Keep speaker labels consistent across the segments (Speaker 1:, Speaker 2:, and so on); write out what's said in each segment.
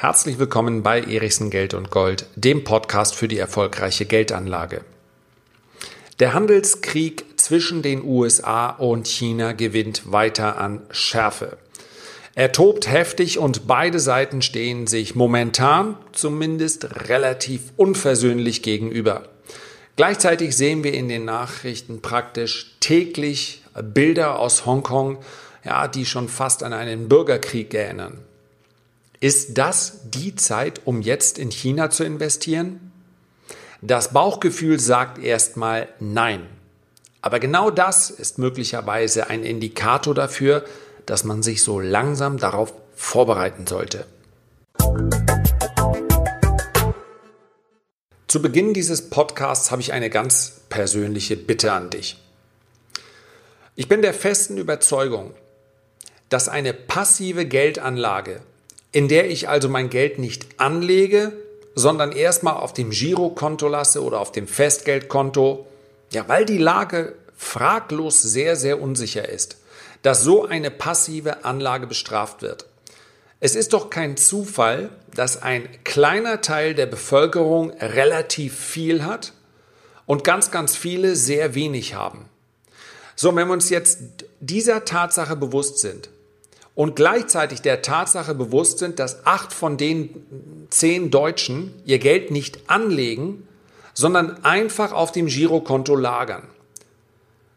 Speaker 1: Herzlich willkommen bei Erichsen Geld und Gold, dem Podcast für die erfolgreiche Geldanlage. Der Handelskrieg zwischen den USA und China gewinnt weiter an Schärfe. Er tobt heftig und beide Seiten stehen sich momentan zumindest relativ unversöhnlich gegenüber. Gleichzeitig sehen wir in den Nachrichten praktisch täglich Bilder aus Hongkong, ja, die schon fast an einen Bürgerkrieg erinnern. Ist das die Zeit, um jetzt in China zu investieren? Das Bauchgefühl sagt erstmal nein. Aber genau das ist möglicherweise ein Indikator dafür, dass man sich so langsam darauf vorbereiten sollte. Zu Beginn dieses Podcasts habe ich eine ganz persönliche Bitte an dich. Ich bin der festen Überzeugung, dass eine passive Geldanlage in der ich also mein Geld nicht anlege, sondern erstmal auf dem Girokonto lasse oder auf dem Festgeldkonto, ja, weil die Lage fraglos sehr, sehr unsicher ist, dass so eine passive Anlage bestraft wird. Es ist doch kein Zufall, dass ein kleiner Teil der Bevölkerung relativ viel hat und ganz, ganz viele sehr wenig haben. So, wenn wir uns jetzt dieser Tatsache bewusst sind, und gleichzeitig der Tatsache bewusst sind, dass acht von den zehn Deutschen ihr Geld nicht anlegen, sondern einfach auf dem Girokonto lagern.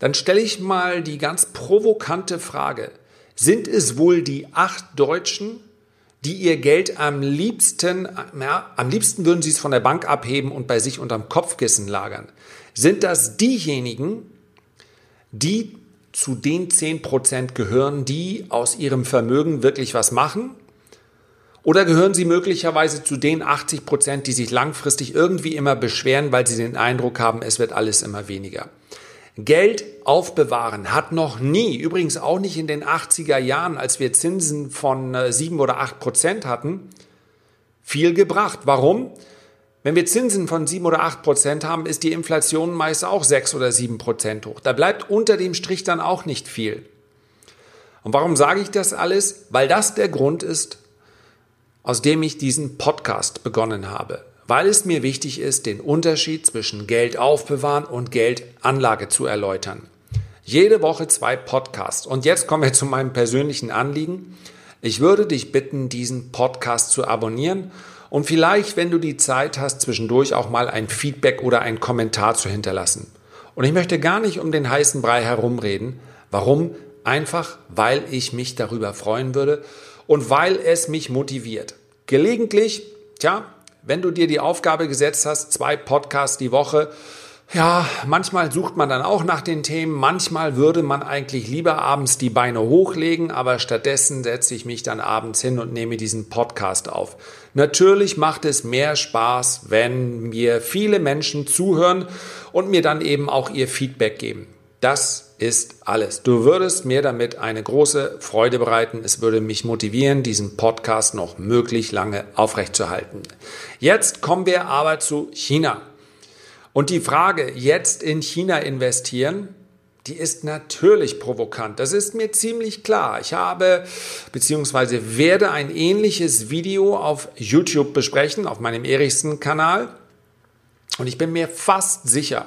Speaker 1: Dann stelle ich mal die ganz provokante Frage, sind es wohl die acht Deutschen, die ihr Geld am liebsten, ja, am liebsten würden sie es von der Bank abheben und bei sich unterm Kopfkissen lagern? Sind das diejenigen, die zu den 10% gehören, die aus ihrem Vermögen wirklich was machen? Oder gehören sie möglicherweise zu den 80% die sich langfristig irgendwie immer beschweren, weil sie den Eindruck haben, es wird alles immer weniger? Geld aufbewahren hat noch nie, übrigens auch nicht in den 80er Jahren, als wir Zinsen von 7 äh, oder 8% hatten, viel gebracht. Warum? Wenn wir Zinsen von 7 oder 8 Prozent haben, ist die Inflation meist auch 6 oder 7 Prozent hoch. Da bleibt unter dem Strich dann auch nicht viel. Und warum sage ich das alles? Weil das der Grund ist, aus dem ich diesen Podcast begonnen habe. Weil es mir wichtig ist, den Unterschied zwischen Geld aufbewahren und Geldanlage zu erläutern. Jede Woche zwei Podcasts. Und jetzt kommen wir zu meinem persönlichen Anliegen. Ich würde dich bitten, diesen Podcast zu abonnieren und vielleicht, wenn du die Zeit hast, zwischendurch auch mal ein Feedback oder einen Kommentar zu hinterlassen. Und ich möchte gar nicht um den heißen Brei herumreden. Warum? Einfach, weil ich mich darüber freuen würde und weil es mich motiviert. Gelegentlich, tja, wenn du dir die Aufgabe gesetzt hast, zwei Podcasts die Woche, ja, manchmal sucht man dann auch nach den Themen, manchmal würde man eigentlich lieber abends die Beine hochlegen, aber stattdessen setze ich mich dann abends hin und nehme diesen Podcast auf. Natürlich macht es mehr Spaß, wenn mir viele Menschen zuhören und mir dann eben auch ihr Feedback geben. Das ist alles. Du würdest mir damit eine große Freude bereiten. Es würde mich motivieren, diesen Podcast noch möglich lange aufrechtzuerhalten. Jetzt kommen wir aber zu China. Und die Frage, jetzt in China investieren, die ist natürlich provokant. Das ist mir ziemlich klar. Ich habe bzw. werde ein ähnliches Video auf YouTube besprechen, auf meinem Erichsen-Kanal. Und ich bin mir fast sicher,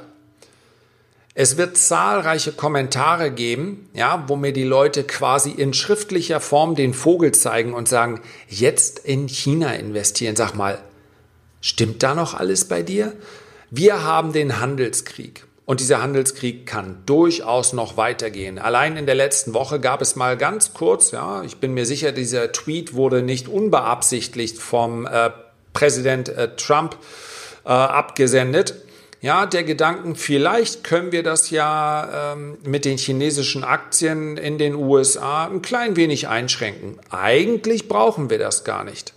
Speaker 1: es wird zahlreiche Kommentare geben, ja, wo mir die Leute quasi in schriftlicher Form den Vogel zeigen und sagen, jetzt in China investieren. Sag mal, stimmt da noch alles bei dir? Wir haben den Handelskrieg. Und dieser Handelskrieg kann durchaus noch weitergehen. Allein in der letzten Woche gab es mal ganz kurz, ja, ich bin mir sicher, dieser Tweet wurde nicht unbeabsichtigt vom äh, Präsident äh, Trump äh, abgesendet. Ja, der Gedanken, vielleicht können wir das ja ähm, mit den chinesischen Aktien in den USA ein klein wenig einschränken. Eigentlich brauchen wir das gar nicht.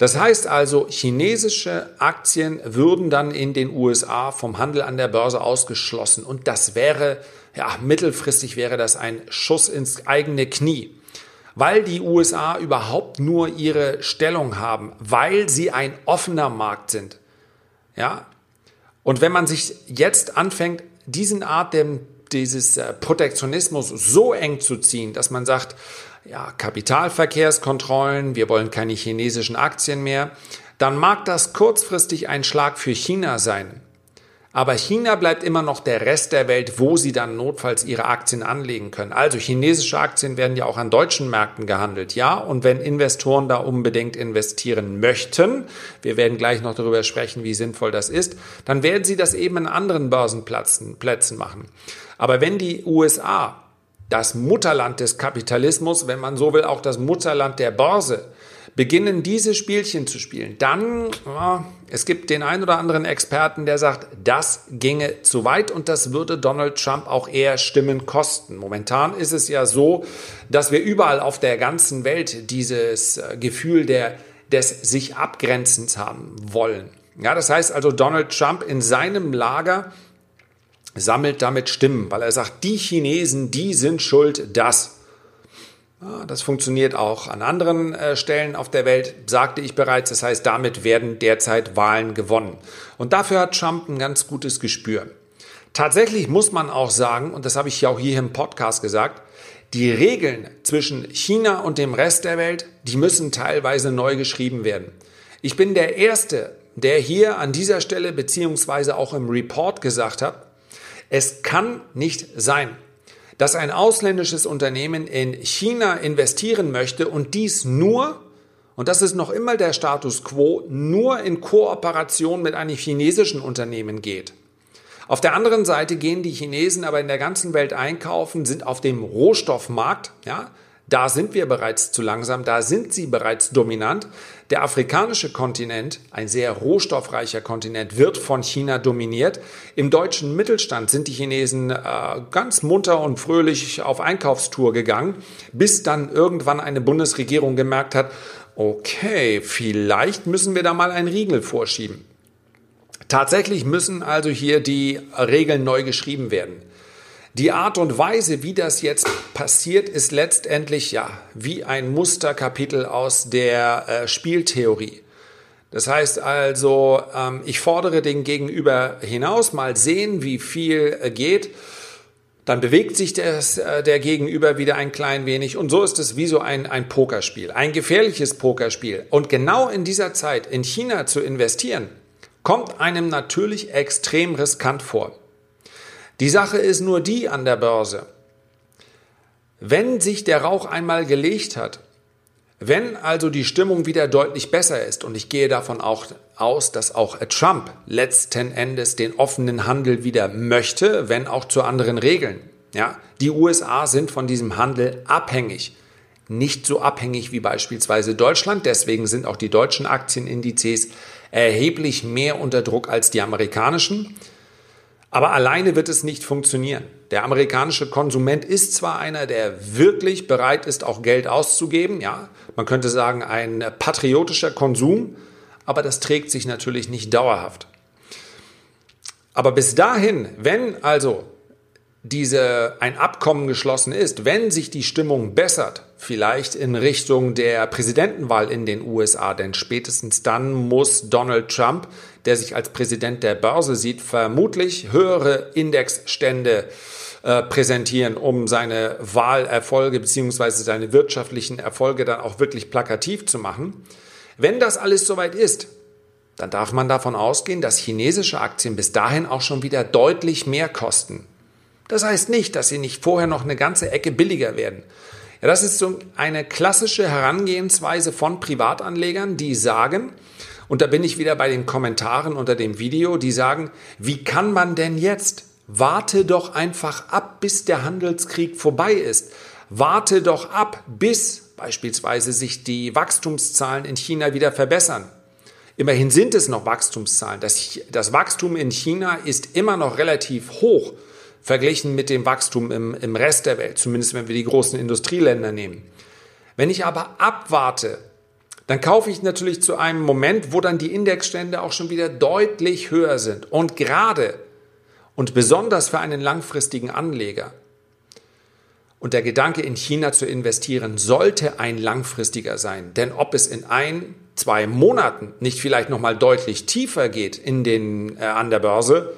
Speaker 1: Das heißt also, chinesische Aktien würden dann in den USA vom Handel an der Börse ausgeschlossen und das wäre, ja, mittelfristig wäre das ein Schuss ins eigene Knie. Weil die USA überhaupt nur ihre Stellung haben, weil sie ein offener Markt sind. Ja? Und wenn man sich jetzt anfängt, diesen Art der, dieses äh, Protektionismus so eng zu ziehen, dass man sagt, ja, Kapitalverkehrskontrollen, wir wollen keine chinesischen Aktien mehr, dann mag das kurzfristig ein Schlag für China sein. Aber China bleibt immer noch der Rest der Welt, wo sie dann notfalls ihre Aktien anlegen können. Also chinesische Aktien werden ja auch an deutschen Märkten gehandelt, ja. Und wenn Investoren da unbedingt investieren möchten, wir werden gleich noch darüber sprechen, wie sinnvoll das ist, dann werden sie das eben an anderen Börsenplätzen Plätzen machen. Aber wenn die USA, das Mutterland des Kapitalismus, wenn man so will, auch das Mutterland der Börse, beginnen diese Spielchen zu spielen, dann, ja, es gibt den einen oder anderen Experten, der sagt, das ginge zu weit und das würde Donald Trump auch eher Stimmen kosten. Momentan ist es ja so, dass wir überall auf der ganzen Welt dieses äh, Gefühl der, des sich Abgrenzens haben wollen. Ja, das heißt also, Donald Trump in seinem Lager sammelt damit Stimmen, weil er sagt, die Chinesen, die sind schuld, dass das funktioniert auch an anderen äh, Stellen auf der Welt, sagte ich bereits. Das heißt, damit werden derzeit Wahlen gewonnen. Und dafür hat Trump ein ganz gutes Gespür. Tatsächlich muss man auch sagen, und das habe ich ja auch hier im Podcast gesagt, die Regeln zwischen China und dem Rest der Welt, die müssen teilweise neu geschrieben werden. Ich bin der Erste, der hier an dieser Stelle beziehungsweise auch im Report gesagt hat, es kann nicht sein, dass ein ausländisches Unternehmen in China investieren möchte und dies nur, und das ist noch immer der Status quo, nur in Kooperation mit einem chinesischen Unternehmen geht. Auf der anderen Seite gehen die Chinesen aber in der ganzen Welt einkaufen, sind auf dem Rohstoffmarkt, ja, da sind wir bereits zu langsam, da sind sie bereits dominant. Der afrikanische Kontinent, ein sehr rohstoffreicher Kontinent, wird von China dominiert. Im deutschen Mittelstand sind die Chinesen äh, ganz munter und fröhlich auf Einkaufstour gegangen, bis dann irgendwann eine Bundesregierung gemerkt hat, okay, vielleicht müssen wir da mal einen Riegel vorschieben. Tatsächlich müssen also hier die Regeln neu geschrieben werden. Die Art und Weise, wie das jetzt passiert, ist letztendlich ja wie ein Musterkapitel aus der äh, Spieltheorie. Das heißt also, ähm, ich fordere den Gegenüber hinaus, mal sehen, wie viel äh, geht. Dann bewegt sich des, äh, der Gegenüber wieder ein klein wenig. Und so ist es wie so ein, ein Pokerspiel, ein gefährliches Pokerspiel. Und genau in dieser Zeit in China zu investieren, kommt einem natürlich extrem riskant vor. Die Sache ist nur die an der Börse. Wenn sich der Rauch einmal gelegt hat, wenn also die Stimmung wieder deutlich besser ist, und ich gehe davon auch aus, dass auch Trump letzten Endes den offenen Handel wieder möchte, wenn auch zu anderen Regeln. Ja, die USA sind von diesem Handel abhängig. Nicht so abhängig wie beispielsweise Deutschland. Deswegen sind auch die deutschen Aktienindizes erheblich mehr unter Druck als die amerikanischen. Aber alleine wird es nicht funktionieren. Der amerikanische Konsument ist zwar einer, der wirklich bereit ist, auch Geld auszugeben, ja, man könnte sagen ein patriotischer Konsum, aber das trägt sich natürlich nicht dauerhaft. Aber bis dahin, wenn also diese, ein Abkommen geschlossen ist, wenn sich die Stimmung bessert, vielleicht in Richtung der Präsidentenwahl in den USA, denn spätestens dann muss Donald Trump, der sich als Präsident der Börse sieht, vermutlich höhere Indexstände äh, präsentieren, um seine Wahlerfolge beziehungsweise seine wirtschaftlichen Erfolge dann auch wirklich plakativ zu machen. Wenn das alles soweit ist, dann darf man davon ausgehen, dass chinesische Aktien bis dahin auch schon wieder deutlich mehr kosten. Das heißt nicht, dass sie nicht vorher noch eine ganze Ecke billiger werden. Ja, das ist so eine klassische Herangehensweise von Privatanlegern, die sagen, und da bin ich wieder bei den Kommentaren unter dem Video, die sagen, wie kann man denn jetzt? Warte doch einfach ab, bis der Handelskrieg vorbei ist. Warte doch ab, bis beispielsweise sich die Wachstumszahlen in China wieder verbessern. Immerhin sind es noch Wachstumszahlen. Das, das Wachstum in China ist immer noch relativ hoch verglichen mit dem Wachstum im, im Rest der Welt, zumindest wenn wir die großen Industrieländer nehmen. Wenn ich aber abwarte, dann kaufe ich natürlich zu einem Moment, wo dann die Indexstände auch schon wieder deutlich höher sind. Und gerade und besonders für einen langfristigen Anleger und der Gedanke, in China zu investieren, sollte ein langfristiger sein. Denn ob es in ein, zwei Monaten nicht vielleicht nochmal deutlich tiefer geht in den, äh, an der Börse,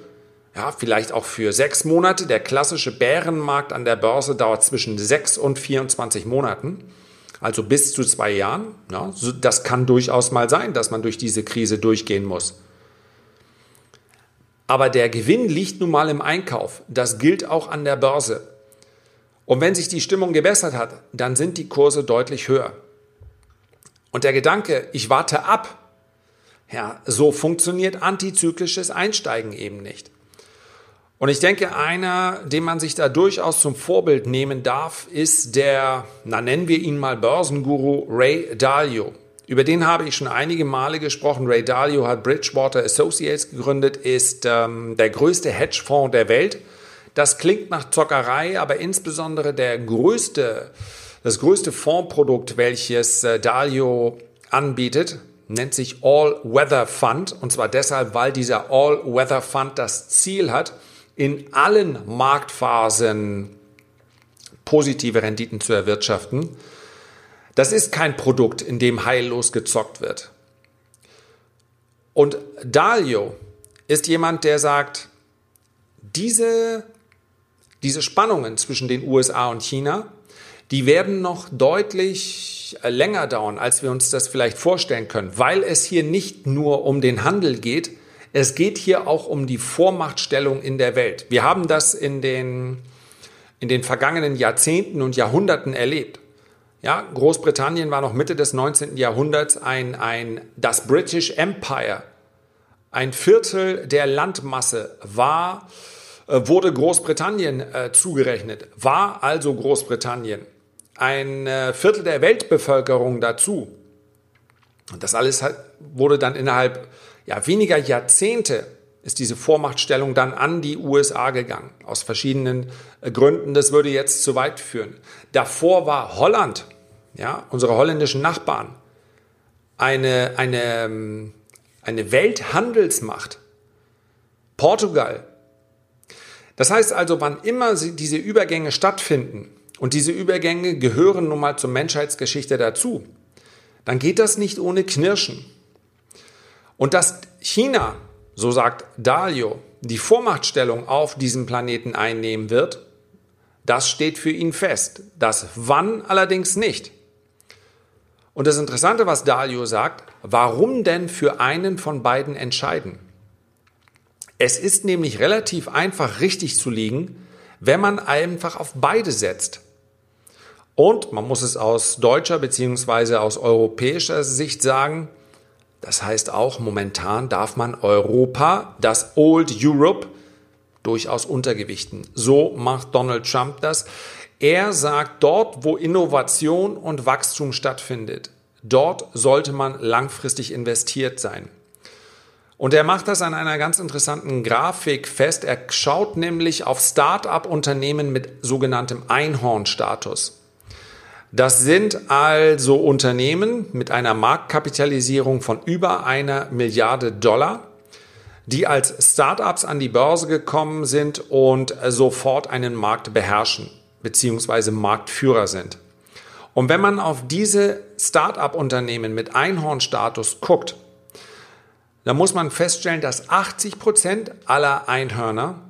Speaker 1: ja, vielleicht auch für sechs Monate. Der klassische Bärenmarkt an der Börse dauert zwischen sechs und 24 Monaten, also bis zu zwei Jahren. Ja, das kann durchaus mal sein, dass man durch diese Krise durchgehen muss. Aber der Gewinn liegt nun mal im Einkauf. Das gilt auch an der Börse. Und wenn sich die Stimmung gebessert hat, dann sind die Kurse deutlich höher. Und der Gedanke, ich warte ab, ja, so funktioniert antizyklisches Einsteigen eben nicht. Und ich denke, einer, den man sich da durchaus zum Vorbild nehmen darf, ist der, na nennen wir ihn mal Börsenguru Ray Dalio. Über den habe ich schon einige Male gesprochen. Ray Dalio hat Bridgewater Associates gegründet, ist ähm, der größte Hedgefonds der Welt. Das klingt nach Zockerei, aber insbesondere der größte, das größte Fondsprodukt, welches äh, Dalio anbietet, nennt sich All-Weather Fund. Und zwar deshalb, weil dieser All-Weather Fund das Ziel hat, in allen Marktphasen positive Renditen zu erwirtschaften. Das ist kein Produkt, in dem heillos gezockt wird. Und Dalio ist jemand, der sagt, diese, diese Spannungen zwischen den USA und China, die werden noch deutlich länger dauern, als wir uns das vielleicht vorstellen können, weil es hier nicht nur um den Handel geht, es geht hier auch um die Vormachtstellung in der Welt. Wir haben das in den, in den vergangenen Jahrzehnten und Jahrhunderten erlebt. Ja, Großbritannien war noch Mitte des 19. Jahrhunderts ein, ein, das British Empire. Ein Viertel der Landmasse war, äh, wurde Großbritannien äh, zugerechnet, war also Großbritannien. Ein äh, Viertel der Weltbevölkerung dazu. Und das alles hat, wurde dann innerhalb ja, weniger Jahrzehnte ist diese Vormachtstellung dann an die USA gegangen. Aus verschiedenen äh, Gründen. Das würde jetzt zu weit führen. Davor war Holland, ja, unsere holländischen Nachbarn, eine, eine, ähm, eine Welthandelsmacht. Portugal. Das heißt also, wann immer diese Übergänge stattfinden, und diese Übergänge gehören nun mal zur Menschheitsgeschichte dazu, dann geht das nicht ohne Knirschen. Und dass China, so sagt Dalio, die Vormachtstellung auf diesem Planeten einnehmen wird, das steht für ihn fest. Das wann allerdings nicht. Und das Interessante, was Dalio sagt, warum denn für einen von beiden entscheiden? Es ist nämlich relativ einfach richtig zu liegen, wenn man einfach auf beide setzt. Und man muss es aus deutscher bzw. aus europäischer Sicht sagen, das heißt auch, momentan darf man Europa, das Old Europe, durchaus untergewichten. So macht Donald Trump das. Er sagt, dort, wo Innovation und Wachstum stattfindet, dort sollte man langfristig investiert sein. Und er macht das an einer ganz interessanten Grafik fest. Er schaut nämlich auf Start-up-Unternehmen mit sogenanntem Einhornstatus. Das sind also Unternehmen mit einer Marktkapitalisierung von über einer Milliarde Dollar, die als Startups an die Börse gekommen sind und sofort einen Markt beherrschen bzw. Marktführer sind. Und wenn man auf diese Start-up-Unternehmen mit Einhornstatus guckt, dann muss man feststellen, dass 80 Prozent aller Einhörner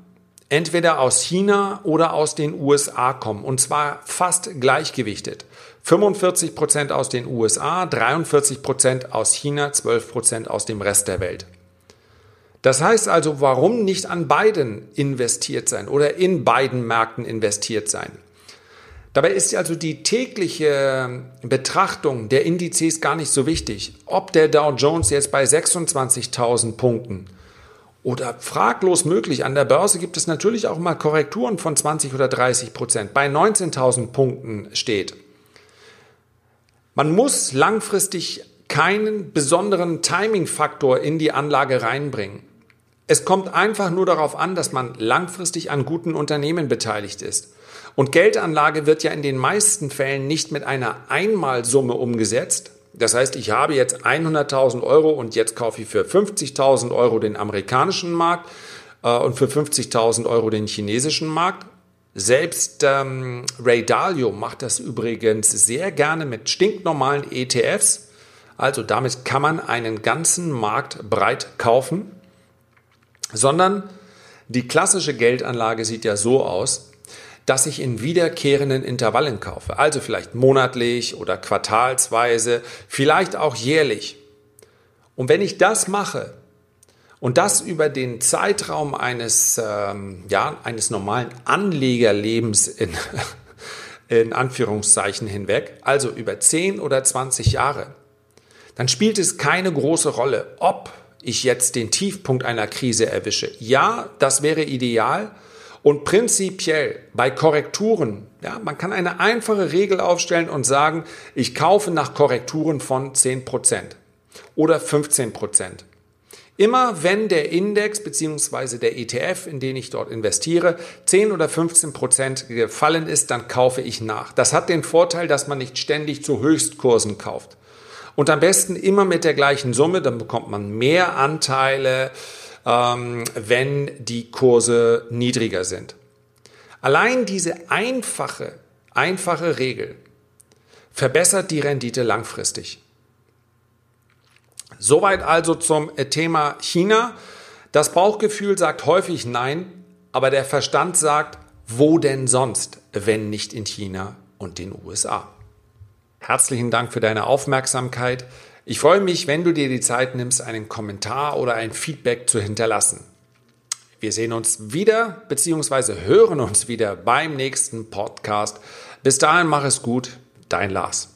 Speaker 1: entweder aus China oder aus den USA kommen. Und zwar fast gleichgewichtet. 45 Prozent aus den USA, 43 Prozent aus China, 12 Prozent aus dem Rest der Welt. Das heißt also, warum nicht an beiden investiert sein oder in beiden Märkten investiert sein? Dabei ist also die tägliche Betrachtung der Indizes gar nicht so wichtig. Ob der Dow Jones jetzt bei 26.000 Punkten oder fraglos möglich. An der Börse gibt es natürlich auch mal Korrekturen von 20 oder 30 Prozent. Bei 19.000 Punkten steht. Man muss langfristig keinen besonderen Timing-Faktor in die Anlage reinbringen. Es kommt einfach nur darauf an, dass man langfristig an guten Unternehmen beteiligt ist. Und Geldanlage wird ja in den meisten Fällen nicht mit einer Einmalsumme umgesetzt, das heißt, ich habe jetzt 100.000 Euro und jetzt kaufe ich für 50.000 Euro den amerikanischen Markt äh, und für 50.000 Euro den chinesischen Markt. Selbst ähm, Ray Dalio macht das übrigens sehr gerne mit stinknormalen ETFs. Also damit kann man einen ganzen Markt breit kaufen, sondern Die klassische Geldanlage sieht ja so aus, dass ich in wiederkehrenden Intervallen kaufe, also vielleicht monatlich oder quartalsweise, vielleicht auch jährlich. Und wenn ich das mache und das über den Zeitraum eines, ähm, ja, eines normalen Anlegerlebens in, in Anführungszeichen hinweg, also über 10 oder 20 Jahre, dann spielt es keine große Rolle, ob ich jetzt den Tiefpunkt einer Krise erwische. Ja, das wäre ideal. Und prinzipiell bei Korrekturen, ja, man kann eine einfache Regel aufstellen und sagen, ich kaufe nach Korrekturen von 10% oder 15%. Immer wenn der Index bzw. der ETF, in den ich dort investiere, 10 oder 15 Prozent gefallen ist, dann kaufe ich nach. Das hat den Vorteil, dass man nicht ständig zu Höchstkursen kauft. Und am besten immer mit der gleichen Summe, dann bekommt man mehr Anteile, ähm, wenn die Kurse niedriger sind. Allein diese einfache, einfache Regel verbessert die Rendite langfristig. Soweit also zum Thema China. Das Bauchgefühl sagt häufig Nein, aber der Verstand sagt, wo denn sonst, wenn nicht in China und den USA. Herzlichen Dank für deine Aufmerksamkeit. Ich freue mich, wenn du dir die Zeit nimmst, einen Kommentar oder ein Feedback zu hinterlassen. Wir sehen uns wieder bzw. hören uns wieder beim nächsten Podcast. Bis dahin mach es gut, dein Lars.